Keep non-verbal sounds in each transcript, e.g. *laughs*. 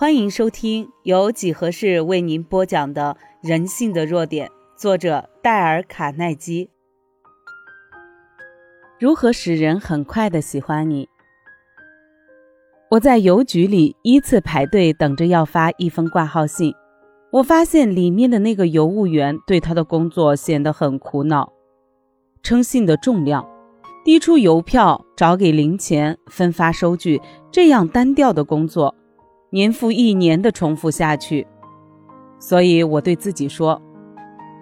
欢迎收听由几何式为您播讲的《人性的弱点》，作者戴尔·卡耐基。如何使人很快的喜欢你？我在邮局里依次排队等着要发一封挂号信，我发现里面的那个邮务员对他的工作显得很苦恼，称信的重量、递出邮票、找给零钱、分发收据这样单调的工作。年复一年的重复下去，所以我对自己说：“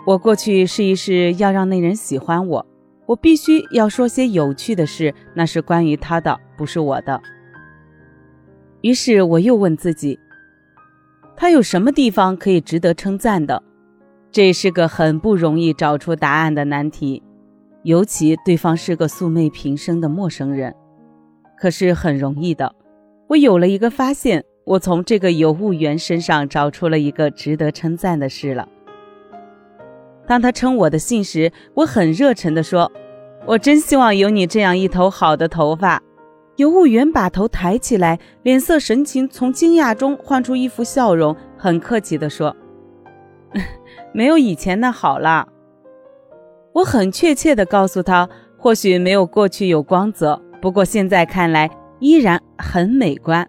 我过去试一试，要让那人喜欢我，我必须要说些有趣的事，那是关于他的，不是我的。”于是我又问自己：“他有什么地方可以值得称赞的？”这是个很不容易找出答案的难题，尤其对方是个素昧平生的陌生人。可是很容易的，我有了一个发现。我从这个邮务员身上找出了一个值得称赞的事了。当他称我的信时，我很热忱地说：“我真希望有你这样一头好的头发。”邮务员把头抬起来，脸色神情从惊讶中换出一副笑容，很客气地说：“ *laughs* 没有以前那好了。”我很确切地告诉他：“或许没有过去有光泽，不过现在看来依然很美观。”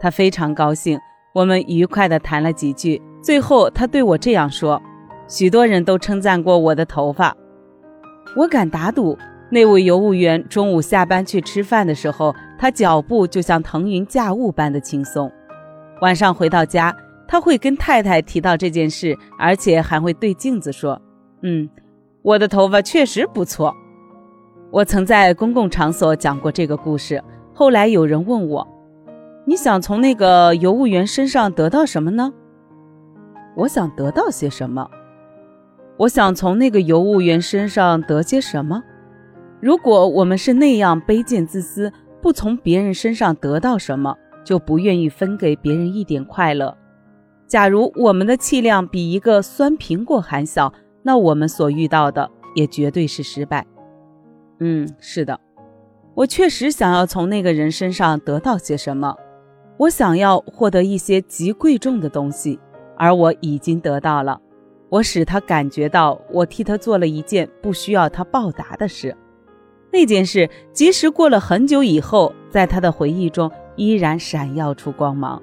他非常高兴，我们愉快地谈了几句。最后，他对我这样说：“许多人都称赞过我的头发。我敢打赌，那位邮务员中午下班去吃饭的时候，他脚步就像腾云驾雾般的轻松。晚上回到家，他会跟太太提到这件事，而且还会对镜子说：‘嗯，我的头发确实不错。’我曾在公共场所讲过这个故事。后来有人问我。”你想从那个邮务员身上得到什么呢？我想得到些什么？我想从那个邮务员身上得些什么？如果我们是那样卑贱自私，不从别人身上得到什么，就不愿意分给别人一点快乐。假如我们的气量比一个酸苹果还小，那我们所遇到的也绝对是失败。嗯，是的，我确实想要从那个人身上得到些什么。我想要获得一些极贵重的东西，而我已经得到了。我使他感觉到我替他做了一件不需要他报答的事。那件事，即使过了很久以后，在他的回忆中依然闪耀出光芒。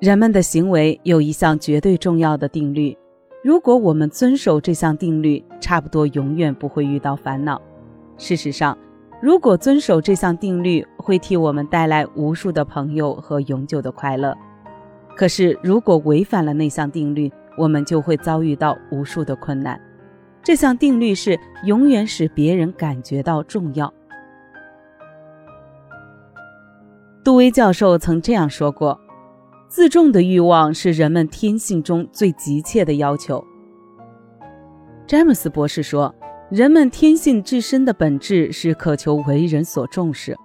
人们的行为有一项绝对重要的定律，如果我们遵守这项定律，差不多永远不会遇到烦恼。事实上。如果遵守这项定律，会替我们带来无数的朋友和永久的快乐。可是，如果违反了那项定律，我们就会遭遇到无数的困难。这项定律是永远使别人感觉到重要。杜威教授曾这样说过：“自重的欲望是人们天性中最急切的要求。”詹姆斯博士说。人们天性至深的本质是渴求为人所重视。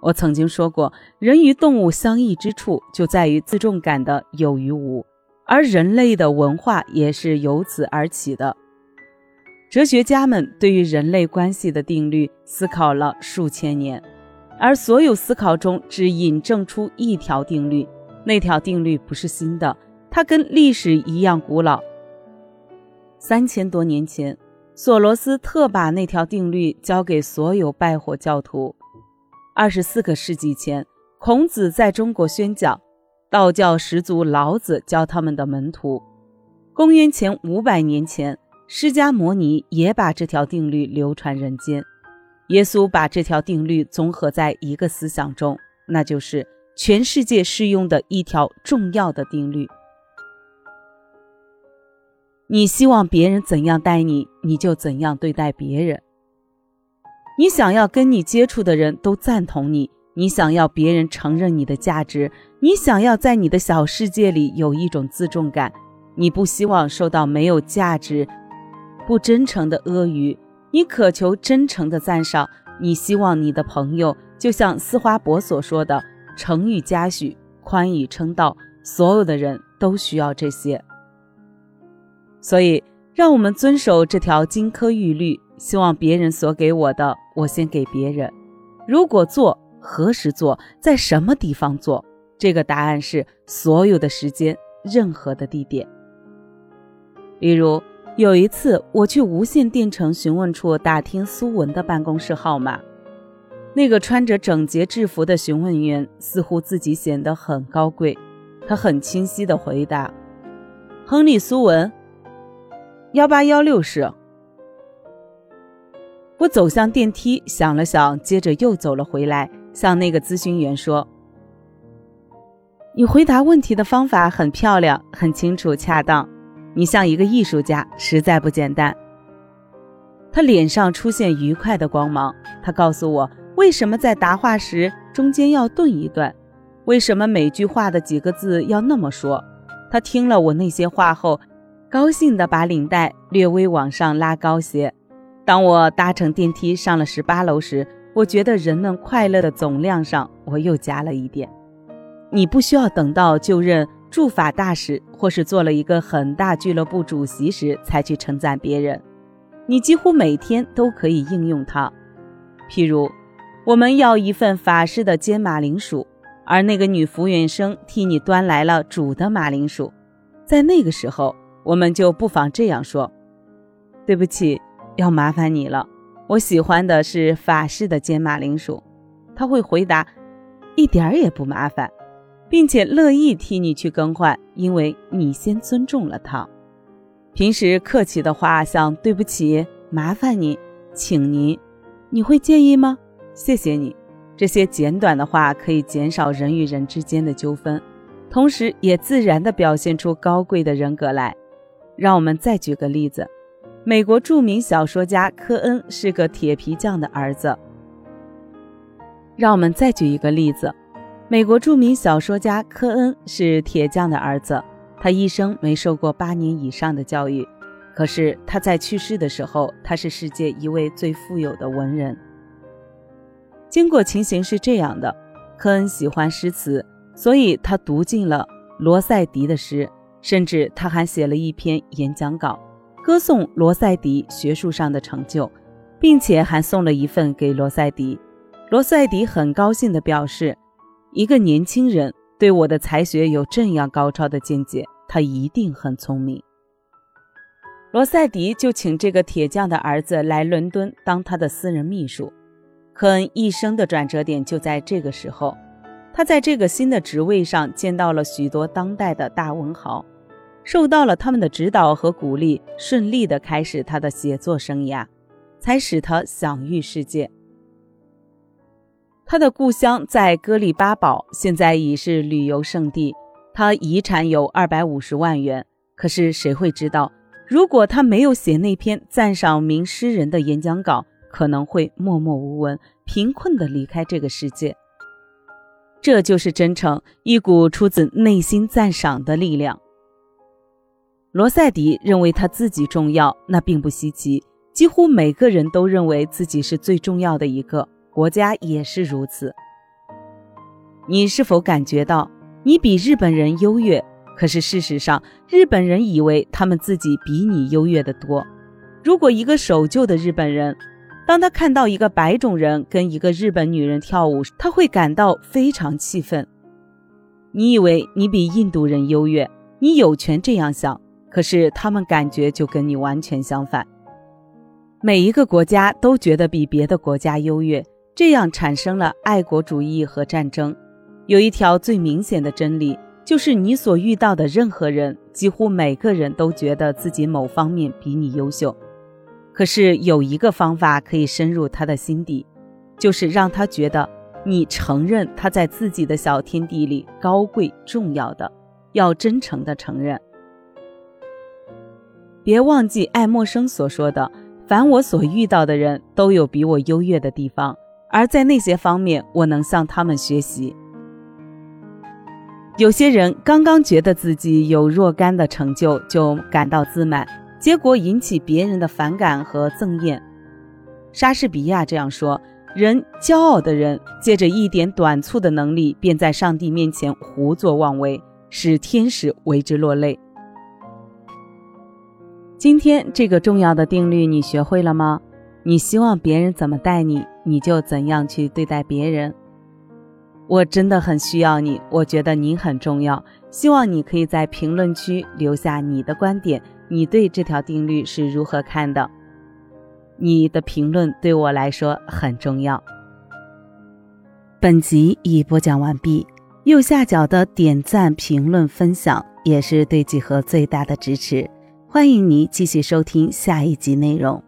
我曾经说过，人与动物相异之处就在于自重感的有与无，而人类的文化也是由此而起的。哲学家们对于人类关系的定律思考了数千年，而所有思考中只引证出一条定律，那条定律不是新的，它跟历史一样古老。三千多年前。索罗斯特把那条定律交给所有拜火教徒。二十四个世纪前，孔子在中国宣讲，道教始祖老子教他们的门徒。公元前五百年前，释迦牟尼也把这条定律流传人间。耶稣把这条定律综合在一个思想中，那就是全世界适用的一条重要的定律。你希望别人怎样待你，你就怎样对待别人。你想要跟你接触的人都赞同你，你想要别人承认你的价值，你想要在你的小世界里有一种自重感，你不希望受到没有价值、不真诚的阿谀，你渴求真诚的赞赏，你希望你的朋友就像斯花伯所说的“诚与嘉许，宽以称道”，所有的人都需要这些。所以，让我们遵守这条金科玉律。希望别人所给我的，我先给别人。如果做，何时做，在什么地方做，这个答案是所有的时间，任何的地点。例如，有一次我去无线电城询问处打听苏文的办公室号码，那个穿着整洁制服的询问员似乎自己显得很高贵，他很清晰地回答：“亨利·苏文，幺八幺六室。”我走向电梯，想了想，接着又走了回来，向那个咨询员说。你回答问题的方法很漂亮，很清楚、恰当。你像一个艺术家，实在不简单。他脸上出现愉快的光芒。他告诉我，为什么在答话时中间要顿一顿，为什么每句话的几个字要那么说。他听了我那些话后，高兴地把领带略微往上拉高些。当我搭乘电梯上了十八楼时，我觉得人们快乐的总量上，我又加了一点。你不需要等到就任驻法大使或是做了一个很大俱乐部主席时才去称赞别人，你几乎每天都可以应用它。譬如，我们要一份法式的煎马铃薯，而那个女服务员生替你端来了煮的马铃薯，在那个时候，我们就不妨这样说：“对不起，要麻烦你了，我喜欢的是法式的煎马铃薯。”他会回答：“一点儿也不麻烦。”并且乐意替你去更换，因为你先尊重了他。平时客气的话，像“对不起”“麻烦你”“请您”，你会介意吗？谢谢你。这些简短的话可以减少人与人之间的纠纷，同时也自然地表现出高贵的人格来。让我们再举个例子：美国著名小说家科恩是个铁皮匠的儿子。让我们再举一个例子。美国著名小说家科恩是铁匠的儿子，他一生没受过八年以上的教育，可是他在去世的时候，他是世界一位最富有的文人。经过情形是这样的：科恩喜欢诗词，所以他读尽了罗塞迪的诗，甚至他还写了一篇演讲稿，歌颂罗塞迪学术上的成就，并且还送了一份给罗塞迪。罗塞迪很高兴地表示。一个年轻人对我的才学有这样高超的见解，他一定很聪明。罗塞迪就请这个铁匠的儿子来伦敦当他的私人秘书。科恩一生的转折点就在这个时候，他在这个新的职位上见到了许多当代的大文豪，受到了他们的指导和鼓励，顺利的开始他的写作生涯，才使他享誉世界。他的故乡在戈利巴堡，现在已是旅游胜地。他遗产有二百五十万元，可是谁会知道，如果他没有写那篇赞赏名诗人的演讲稿，可能会默默无闻、贫困地离开这个世界。这就是真诚，一股出自内心赞赏的力量。罗塞迪认为他自己重要，那并不稀奇。几乎每个人都认为自己是最重要的一个。国家也是如此。你是否感觉到你比日本人优越？可是事实上，日本人以为他们自己比你优越的多。如果一个守旧的日本人，当他看到一个白种人跟一个日本女人跳舞，他会感到非常气愤。你以为你比印度人优越，你有权这样想。可是他们感觉就跟你完全相反。每一个国家都觉得比别的国家优越。这样产生了爱国主义和战争。有一条最明显的真理，就是你所遇到的任何人，几乎每个人都觉得自己某方面比你优秀。可是有一个方法可以深入他的心底，就是让他觉得你承认他在自己的小天地里高贵重要的，要真诚的承认。别忘记爱默生所说的：“凡我所遇到的人都有比我优越的地方。”而在那些方面，我能向他们学习。有些人刚刚觉得自己有若干的成就，就感到自满，结果引起别人的反感和憎厌。莎士比亚这样说：“人骄傲的人，借着一点短促的能力，便在上帝面前胡作妄为，使天使为之落泪。”今天这个重要的定律，你学会了吗？你希望别人怎么待你？你就怎样去对待别人。我真的很需要你，我觉得你很重要。希望你可以在评论区留下你的观点，你对这条定律是如何看的？你的评论对我来说很重要。本集已播讲完毕，右下角的点赞、评论、分享也是对几何最大的支持。欢迎您继续收听下一集内容。